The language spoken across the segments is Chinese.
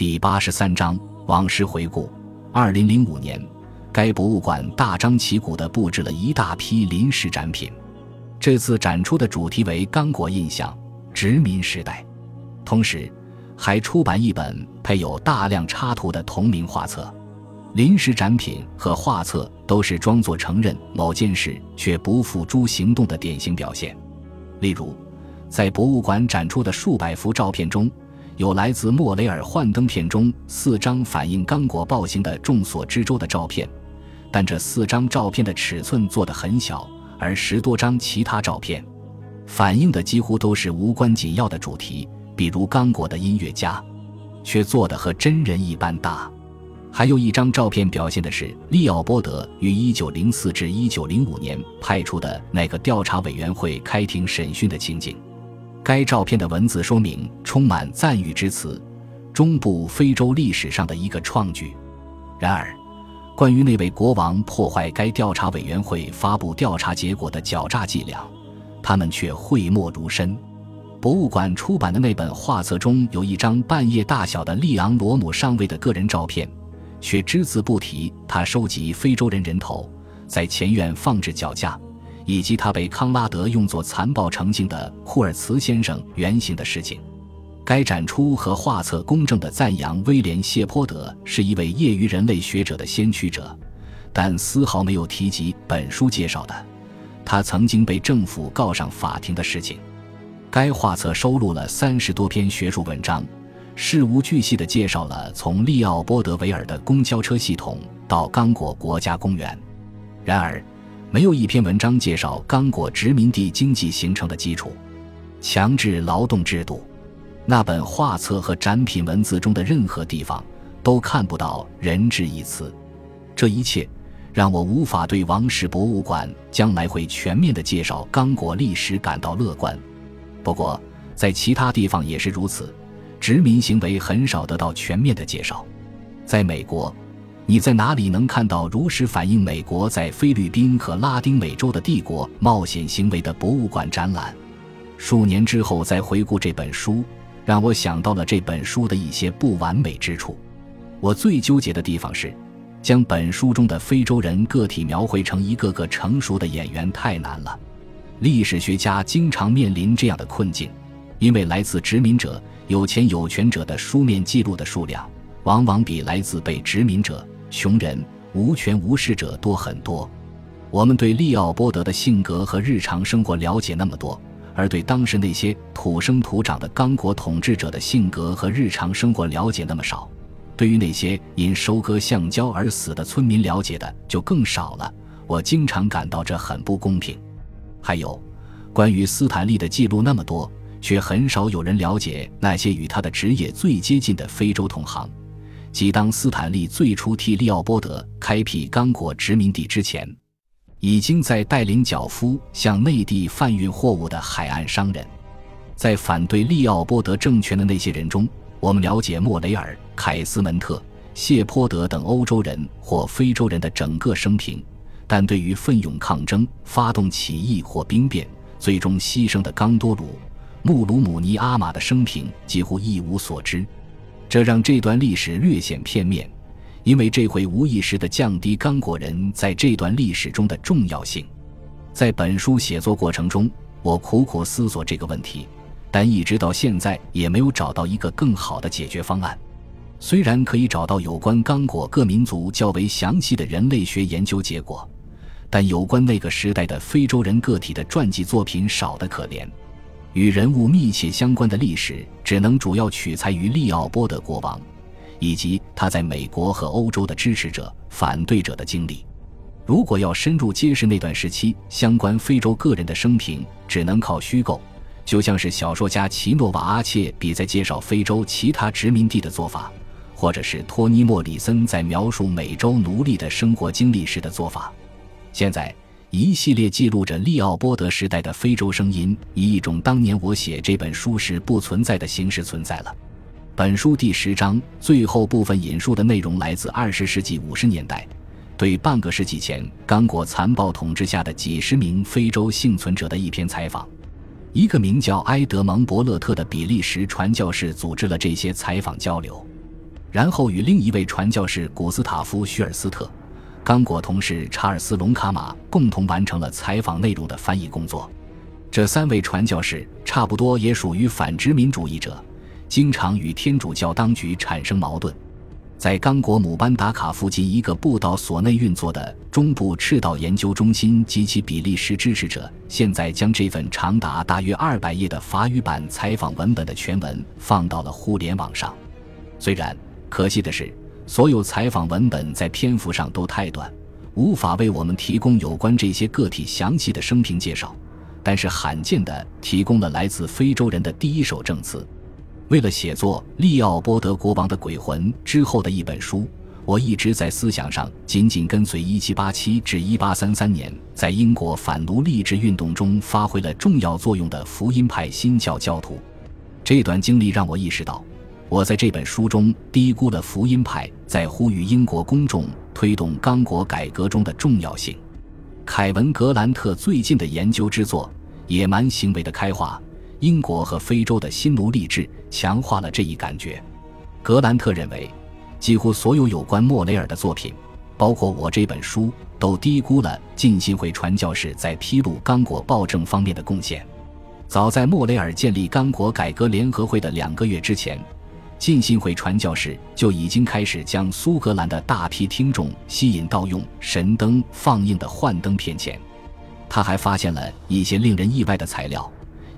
第八十三章往事回顾。二零零五年，该博物馆大张旗鼓地布置了一大批临时展品。这次展出的主题为“刚果印象：殖民时代”，同时还出版一本配有大量插图的同名画册。临时展品和画册都是装作承认某件事却不付诸行动的典型表现。例如，在博物馆展出的数百幅照片中，有来自莫雷尔幻灯片中四张反映刚果暴行的众所周知的照片，但这四张照片的尺寸做得很小，而十多张其他照片反映的几乎都是无关紧要的主题，比如刚果的音乐家，却做得和真人一般大。还有一张照片表现的是利奥波德于1904至1905年派出的那个调查委员会开庭审讯的情景。该照片的文字说明充满赞誉之词，中部非洲历史上的一个创举。然而，关于那位国王破坏该调查委员会发布调查结果的狡诈伎俩，他们却讳莫如深。博物馆出版的那本画册中有一张半叶大小的利昂罗姆上尉的个人照片。却只字不提他收集非洲人人头，在前院放置脚架，以及他被康拉德用作残暴成性的库尔茨先生原型的事情。该展出和画册公正地赞扬威廉谢泼德是一位业余人类学者的先驱者，但丝毫没有提及本书介绍的他曾经被政府告上法庭的事情。该画册收录了三十多篇学术文章。事无巨细地介绍了从利奥波德维尔的公交车系统到刚果国家公园，然而，没有一篇文章介绍刚果殖民地经济形成的基础——强制劳动制度。那本画册和展品文字中的任何地方都看不到“人质”一词。这一切让我无法对王室博物馆将来会全面的介绍刚果历史感到乐观。不过，在其他地方也是如此。殖民行为很少得到全面的介绍。在美国，你在哪里能看到如实反映美国在菲律宾和拉丁美洲的帝国冒险行为的博物馆展览？数年之后再回顾这本书，让我想到了这本书的一些不完美之处。我最纠结的地方是，将本书中的非洲人个体描绘成一个个成熟的演员太难了。历史学家经常面临这样的困境，因为来自殖民者。有钱有权者的书面记录的数量，往往比来自被殖民者、穷人、无权无势者多很多。我们对利奥波德的性格和日常生活了解那么多，而对当时那些土生土长的刚果统治者的性格和日常生活了解那么少。对于那些因收割橡胶而死的村民了解的就更少了。我经常感到这很不公平。还有，关于斯坦利的记录那么多。却很少有人了解那些与他的职业最接近的非洲同行，即当斯坦利最初替利奥波德开辟刚果殖民地之前，已经在带领脚夫向内地贩运货物的海岸商人。在反对利奥波德政权的那些人中，我们了解莫雷尔、凯斯门特、谢泼德等欧洲人或非洲人的整个生平，但对于奋勇抗争、发动起义或兵变，最终牺牲的刚多鲁。穆鲁姆尼阿玛的生平几乎一无所知，这让这段历史略显片面，因为这会无意识地降低刚果人在这段历史中的重要性。在本书写作过程中，我苦苦思索这个问题，但一直到现在也没有找到一个更好的解决方案。虽然可以找到有关刚果各民族较为详细的人类学研究结果，但有关那个时代的非洲人个体的传记作品少得可怜。与人物密切相关的历史，只能主要取材于利奥波德国王，以及他在美国和欧洲的支持者、反对者的经历。如果要深入揭示那段时期相关非洲个人的生平，只能靠虚构，就像是小说家奇诺瓦阿切比在介绍非洲其他殖民地的做法，或者是托尼莫里森在描述美洲奴隶的生活经历时的做法。现在。一系列记录着利奥波德时代的非洲声音，以一种当年我写这本书时不存在的形式存在了。本书第十章最后部分引述的内容来自二十世纪五十年代，对半个世纪前刚果残暴统治下的几十名非洲幸存者的一篇采访。一个名叫埃德蒙·伯勒特的比利时传教士组织了这些采访交流。然后与另一位传教士古斯塔夫·许尔斯特、刚果同事查尔斯·隆卡马共同完成了采访内容的翻译工作。这三位传教士差不多也属于反殖民主义者，经常与天主教当局产生矛盾。在刚果姆班达卡附近一个布道所内运作的中部赤道研究中心及其比利时支持者，现在将这份长达大约二百页的法语版采访文本的全文放到了互联网上。虽然可惜的是，所有采访文本在篇幅上都太短，无法为我们提供有关这些个体详细的生平介绍。但是罕见的提供了来自非洲人的第一手证词。为了写作利奥波德国王的鬼魂之后的一本书，我一直在思想上紧紧跟随1787至1833年在英国反奴隶制运动中发挥了重要作用的福音派新教教徒。这段经历让我意识到，我在这本书中低估了福音派在呼吁英国公众推动刚果改革中的重要性。凯文·格兰特最近的研究之作《野蛮行为的开化：英国和非洲的新奴隶制》强化了这一感觉。格兰特认为，几乎所有有关莫雷尔的作品，包括我这本书，都低估了浸信会传教士在披露刚果暴政方面的贡献。早在莫雷尔建立刚果改革联合会的两个月之前。浸信会传教士就已经开始将苏格兰的大批听众吸引到用神灯放映的幻灯片前。他还发现了一些令人意外的材料。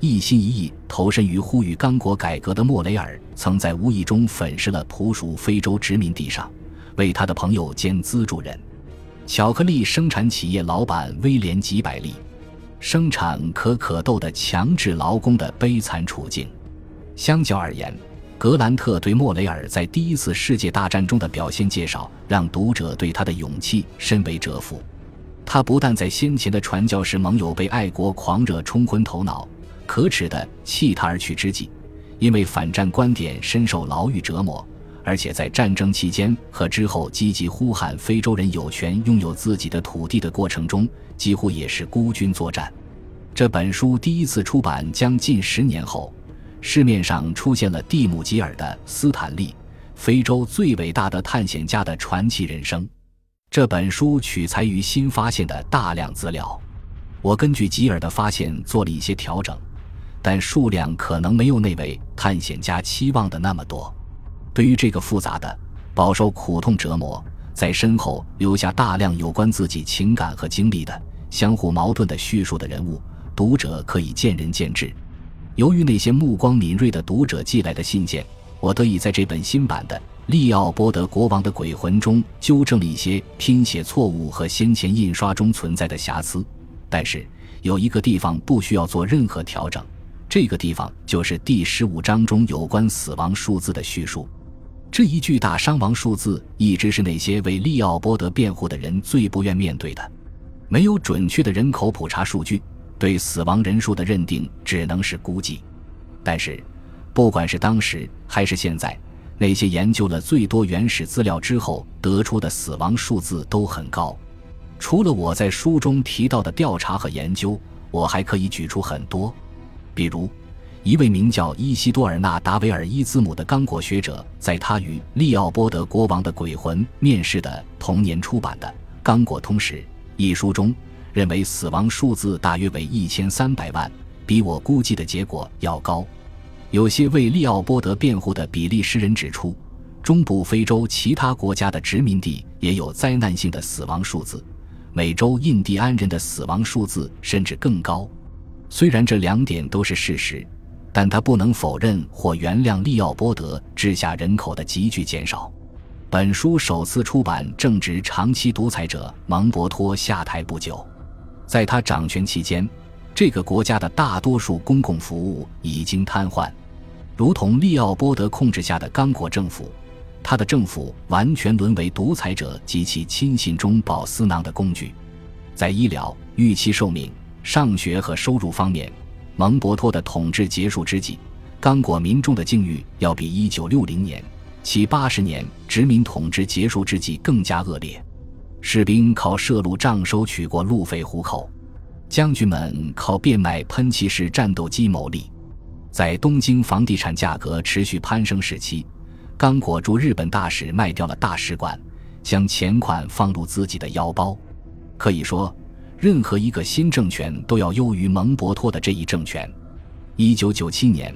一心一意投身于呼吁刚果改革的莫雷尔，曾在无意中粉饰了普属非洲殖民地上为他的朋友兼资助人——巧克力生产企业老板威廉·吉百利生产可可豆的强制劳工的悲惨处境。相较而言，格兰特对莫雷尔在第一次世界大战中的表现介绍，让读者对他的勇气深为折服。他不但在先前的传教士盟友被爱国狂热冲昏头脑、可耻的弃他而去之际，因为反战观点深受牢狱折磨，而且在战争期间和之后积极呼喊非洲人有权拥有自己的土地的过程中，几乎也是孤军作战。这本书第一次出版将近十年后。市面上出现了蒂姆·吉尔的《斯坦利：非洲最伟大的探险家的传奇人生》。这本书取材于新发现的大量资料，我根据吉尔的发现做了一些调整，但数量可能没有那位探险家期望的那么多。对于这个复杂的、饱受苦痛折磨、在身后留下大量有关自己情感和经历的相互矛盾的叙述的人物，读者可以见仁见智。由于那些目光敏锐的读者寄来的信件，我得以在这本新版的《利奥波德国王的鬼魂》中纠正了一些拼写错误和先前印刷中存在的瑕疵。但是有一个地方不需要做任何调整，这个地方就是第十五章中有关死亡数字的叙述。这一巨大伤亡数字一直是那些为利奥波德辩护的人最不愿面对的。没有准确的人口普查数据。对死亡人数的认定只能是估计，但是，不管是当时还是现在，那些研究了最多原始资料之后得出的死亡数字都很高。除了我在书中提到的调查和研究，我还可以举出很多，比如，一位名叫伊西多尔纳达维尔伊兹姆的刚果学者，在他与利奥波德国王的鬼魂面试的同年出版的《刚果通史》一书中。认为死亡数字大约为一千三百万，比我估计的结果要高。有些为利奥波德辩护的比利时人指出，中部非洲其他国家的殖民地也有灾难性的死亡数字，美洲印第安人的死亡数字甚至更高。虽然这两点都是事实，但他不能否认或原谅利奥波德治下人口的急剧减少。本书首次出版正值长期独裁者蒙博托下台不久。在他掌权期间，这个国家的大多数公共服务已经瘫痪，如同利奥波德控制下的刚果政府，他的政府完全沦为独裁者及其亲信中饱私囊的工具。在医疗、预期寿命、上学和收入方面，蒙博托的统治结束之际，刚果民众的境遇要比1960年其80年殖民统治结束之际更加恶劣。士兵靠设路障收取过路费糊口将军们靠变卖喷气式战斗机牟利。在东京房地产价格持续攀升时期刚果驻日本大使卖掉了大使馆将钱款放入自己的腰包。可以说任何一个新政权都要优于蒙博托的这一政权。一九九七年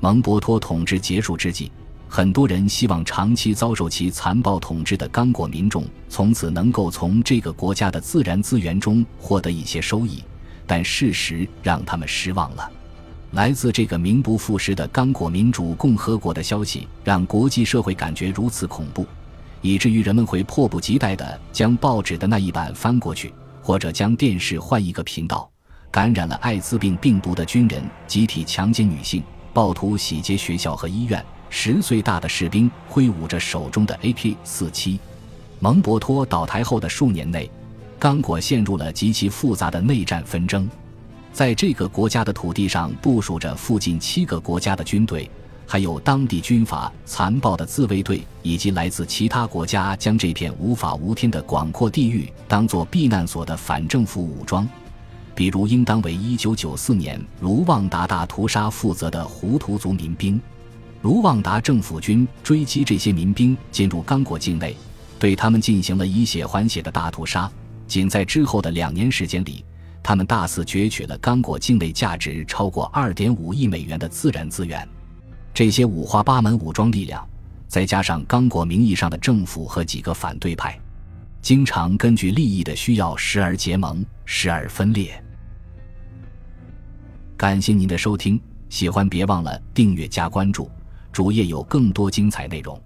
蒙博托统治结束之际很多人希望长期遭受其残暴统治的刚果民众从此能够从这个国家的自然资源中获得一些收益但事实让他们失望了。来自这个名不副实的刚果民主共和国的消息让国际社会感觉如此恐怖以至于人们会迫不及待地将报纸的那一版翻过去或者将电视换一个频道感染了艾滋病病毒的军人集体强奸女性暴徒洗劫学校和医院。十岁大的士兵挥舞着手中的 AK-47。蒙博托倒台后的数年内，刚果陷入了极其复杂的内战纷争。在这个国家的土地上部署着附近七个国家的军队，还有当地军阀残暴的自卫队，以及来自其他国家将这片无法无天的广阔地域当作避难所的反政府武装，比如应当为1994年卢旺达大屠杀负责的胡图族民兵。卢旺达政府军追击这些民兵进入刚果境内对他们进行了以血还血的大屠杀。仅在之后的两年时间里他们大肆攫取了刚果境内价值超过二点五亿美元的自然资源。这些五花八门武装力量再加上刚果名义上的政府和几个反对派经常根据利益的需要时而结盟时而分裂。感谢您的收听喜欢别忘了订阅加关注。主页有更多精彩内容。